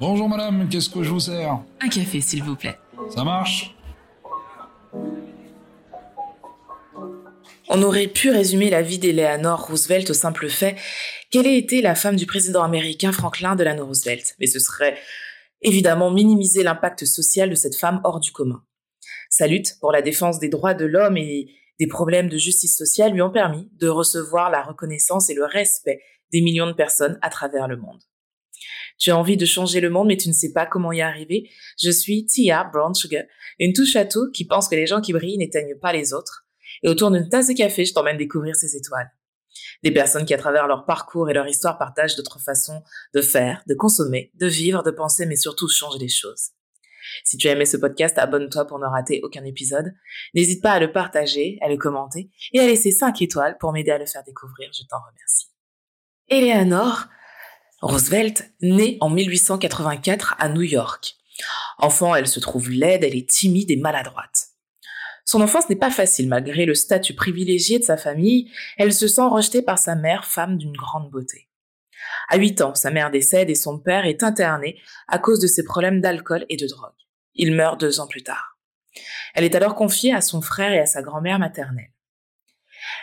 Bonjour madame, qu'est-ce que je vous sers? Un café, s'il vous plaît. Ça marche? On aurait pu résumer la vie d'Eleanor Roosevelt au simple fait qu'elle ait été la femme du président américain Franklin Delano Roosevelt, mais ce serait évidemment minimiser l'impact social de cette femme hors du commun. Sa lutte pour la défense des droits de l'homme et des problèmes de justice sociale lui ont permis de recevoir la reconnaissance et le respect des millions de personnes à travers le monde. Tu as envie de changer le monde, mais tu ne sais pas comment y arriver. Je suis Tia Brown une touche à tout qui pense que les gens qui brillent n'éteignent pas les autres. Et autour d'une tasse de café, je t'emmène découvrir ces étoiles. Des personnes qui, à travers leur parcours et leur histoire, partagent d'autres façons de faire, de consommer, de vivre, de penser, mais surtout changer les choses. Si tu as aimé ce podcast, abonne-toi pour ne rater aucun épisode. N'hésite pas à le partager, à le commenter et à laisser 5 étoiles pour m'aider à le faire découvrir. Je t'en remercie. Eleanor Roosevelt naît en 1884 à New York. Enfant, elle se trouve laide, elle est timide et maladroite. Son enfance n'est pas facile malgré le statut privilégié de sa famille, elle se sent rejetée par sa mère, femme d'une grande beauté. À 8 ans, sa mère décède et son père est interné à cause de ses problèmes d'alcool et de drogue. Il meurt deux ans plus tard. Elle est alors confiée à son frère et à sa grand-mère maternelle.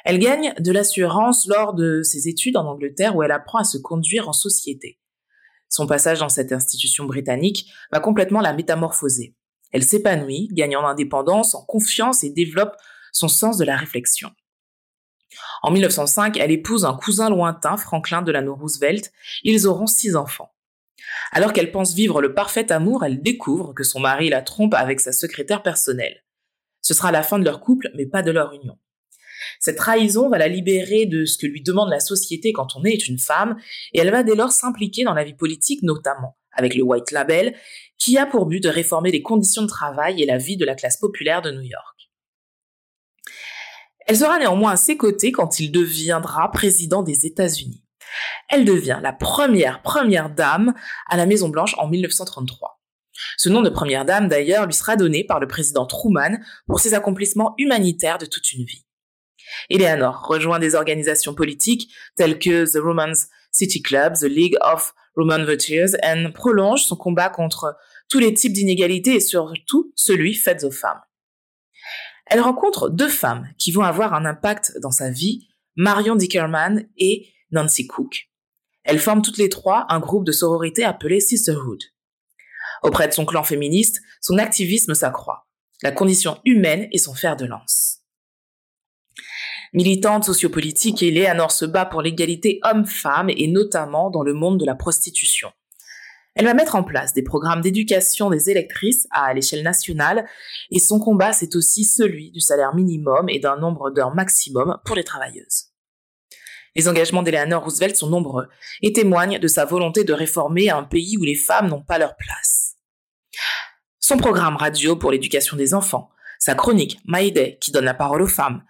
Elle gagne de l'assurance lors de ses études en Angleterre où elle apprend à se conduire en société. Son passage dans cette institution britannique va complètement la métamorphoser. Elle s'épanouit, gagne en indépendance, en confiance et développe son sens de la réflexion. En 1905, elle épouse un cousin lointain, Franklin Delano Roosevelt. Ils auront six enfants. Alors qu'elle pense vivre le parfait amour, elle découvre que son mari la trompe avec sa secrétaire personnelle. Ce sera la fin de leur couple, mais pas de leur union. Cette trahison va la libérer de ce que lui demande la société quand on est une femme, et elle va dès lors s'impliquer dans la vie politique, notamment avec le White Label, qui a pour but de réformer les conditions de travail et la vie de la classe populaire de New York. Elle sera néanmoins à ses côtés quand il deviendra président des États-Unis. Elle devient la première première dame à la Maison Blanche en 1933. Ce nom de première dame d'ailleurs lui sera donné par le président Truman pour ses accomplissements humanitaires de toute une vie. Eleanor rejoint des organisations politiques telles que The Romans City Club, The League of Roman Virtues, et prolonge son combat contre tous les types d'inégalités et surtout celui fait aux femmes. Elle rencontre deux femmes qui vont avoir un impact dans sa vie, Marion Dickerman et Nancy Cook. Elles forment toutes les trois un groupe de sororité appelé Sisterhood. Auprès de son clan féministe, son activisme s'accroît. La condition humaine est son fer de lance. Militante sociopolitique, Eleanor se bat pour l'égalité homme-femme et notamment dans le monde de la prostitution. Elle va mettre en place des programmes d'éducation des électrices à l'échelle nationale et son combat c'est aussi celui du salaire minimum et d'un nombre d'heures maximum pour les travailleuses. Les engagements d'Eleanor Roosevelt sont nombreux et témoignent de sa volonté de réformer un pays où les femmes n'ont pas leur place. Son programme radio pour l'éducation des enfants, sa chronique Day qui donne la parole aux femmes.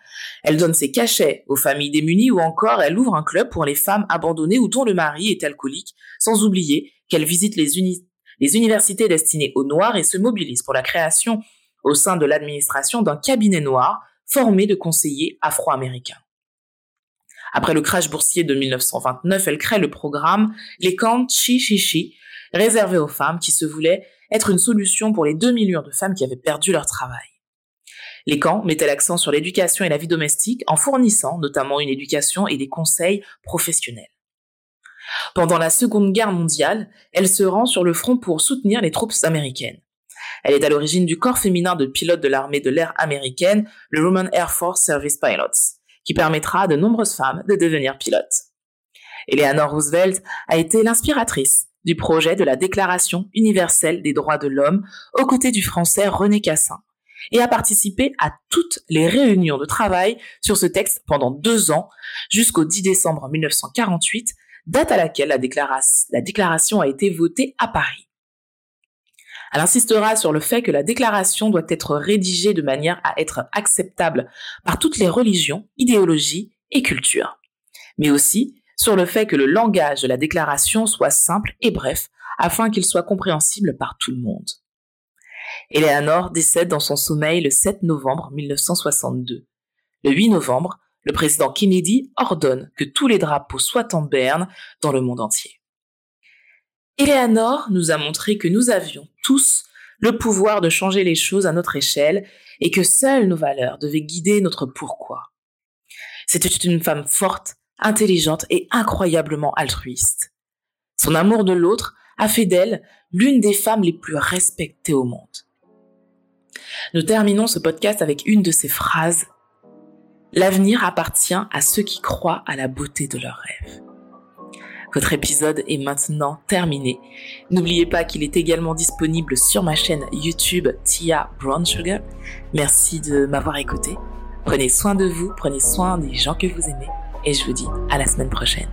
Elle donne ses cachets aux familles démunies ou encore elle ouvre un club pour les femmes abandonnées ou dont le mari est alcoolique, sans oublier qu'elle visite les, universités destinées aux Noirs et se mobilise pour la création au sein de l'administration d'un cabinet noir formé de conseillers afro-américains. Après le crash boursier de 1929, elle crée le programme Les camps Chi-Chi-Chi, réservé aux femmes qui se voulaient être une solution pour les 2 millions de femmes qui avaient perdu leur travail. Les camps mettaient l'accent sur l'éducation et la vie domestique en fournissant notamment une éducation et des conseils professionnels. Pendant la Seconde Guerre mondiale, elle se rend sur le front pour soutenir les troupes américaines. Elle est à l'origine du corps féminin de pilotes de l'armée de l'air américaine, le Roman Air Force Service Pilots, qui permettra à de nombreuses femmes de devenir pilotes. Eleanor Roosevelt a été l'inspiratrice du projet de la Déclaration universelle des droits de l'homme aux côtés du français René Cassin et a participé à toutes les réunions de travail sur ce texte pendant deux ans jusqu'au 10 décembre 1948 date à laquelle la, déclaration a été votée à Paris. Elle insistera sur le fait que la déclaration doit être rédigée de manière à être acceptable par toutes les religions, idéologies et cultures, mais aussi sur le fait que le langage de la déclaration soit simple et bref afin qu'il soit compréhensible par tout le monde. Eleanor décède dans son sommeil le 7 novembre 1962. Le 8 novembre, le président Kennedy ordonne que tous les drapeaux soient en berne dans le monde entier. Eleanor nous a montré que nous avions tous le pouvoir de changer les choses à notre échelle et que seules nos valeurs devaient guider notre pourquoi. C'était une femme forte, intelligente et incroyablement altruiste. Son amour de l'autre a fait d'elle l'une des femmes les plus respectées au monde. Nous terminons ce podcast avec une de ces phrases. L'avenir appartient à ceux qui croient à la beauté de leurs rêves. Votre épisode est maintenant terminé. N'oubliez pas qu'il est également disponible sur ma chaîne YouTube Tia Brown Sugar. Merci de m'avoir écouté. Prenez soin de vous, prenez soin des gens que vous aimez et je vous dis à la semaine prochaine.